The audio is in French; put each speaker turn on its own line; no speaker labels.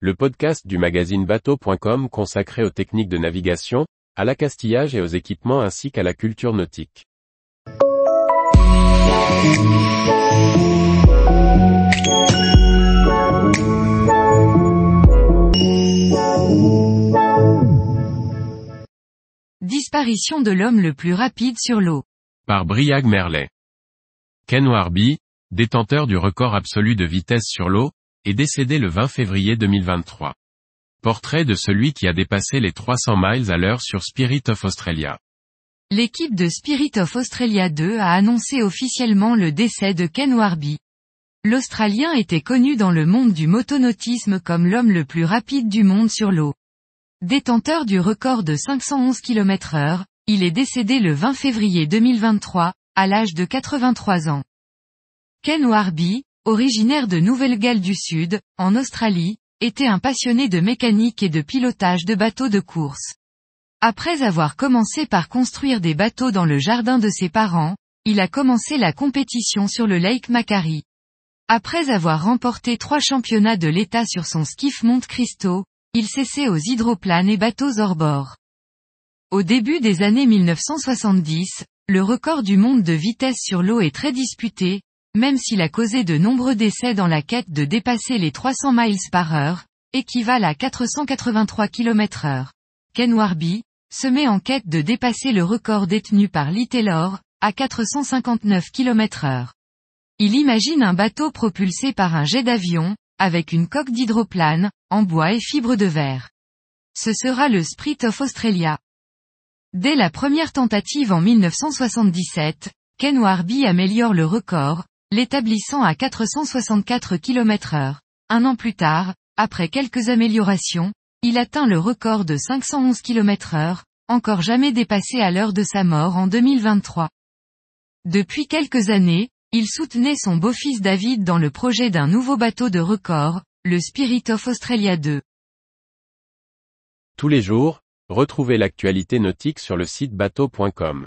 le podcast du magazine bateau.com consacré aux techniques de navigation, à l'accastillage et aux équipements ainsi qu'à la culture nautique.
Disparition de l'homme le plus rapide sur l'eau.
Par Briag Merlet. Ken Warby, détenteur du record absolu de vitesse sur l'eau, est décédé le 20 février 2023. Portrait de celui qui a dépassé les 300 miles à l'heure sur Spirit of Australia.
L'équipe de Spirit of Australia 2 a annoncé officiellement le décès de Ken Warby. L'Australien était connu dans le monde du motonautisme comme l'homme le plus rapide du monde sur l'eau. Détenteur du record de 511 km heure, il est décédé le 20 février 2023, à l'âge de 83 ans. Ken Warby, originaire de Nouvelle-Galles du Sud, en Australie, était un passionné de mécanique et de pilotage de bateaux de course. Après avoir commencé par construire des bateaux dans le jardin de ses parents, il a commencé la compétition sur le Lake Macquarie. Après avoir remporté trois championnats de l'État sur son skiff Monte Cristo, il s'essaie aux hydroplanes et bateaux hors bord. Au début des années 1970, le record du monde de vitesse sur l'eau est très disputé, même s'il a causé de nombreux décès dans la quête de dépasser les 300 miles par heure, équivalent à 483 km heure. Ken Warby, se met en quête de dépasser le record détenu par Lee Taylor, à 459 km heure. Il imagine un bateau propulsé par un jet d'avion, avec une coque d'hydroplane, en bois et fibre de verre. Ce sera le Spirit of Australia. Dès la première tentative en 1977, Ken Warby améliore le record, l'établissant à 464 km heure. Un an plus tard, après quelques améliorations, il atteint le record de 511 km heure, encore jamais dépassé à l'heure de sa mort en 2023. Depuis quelques années, il soutenait son beau-fils David dans le projet d'un nouveau bateau de record, le Spirit of Australia 2.
Tous les jours, retrouvez l'actualité nautique sur le site bateau.com.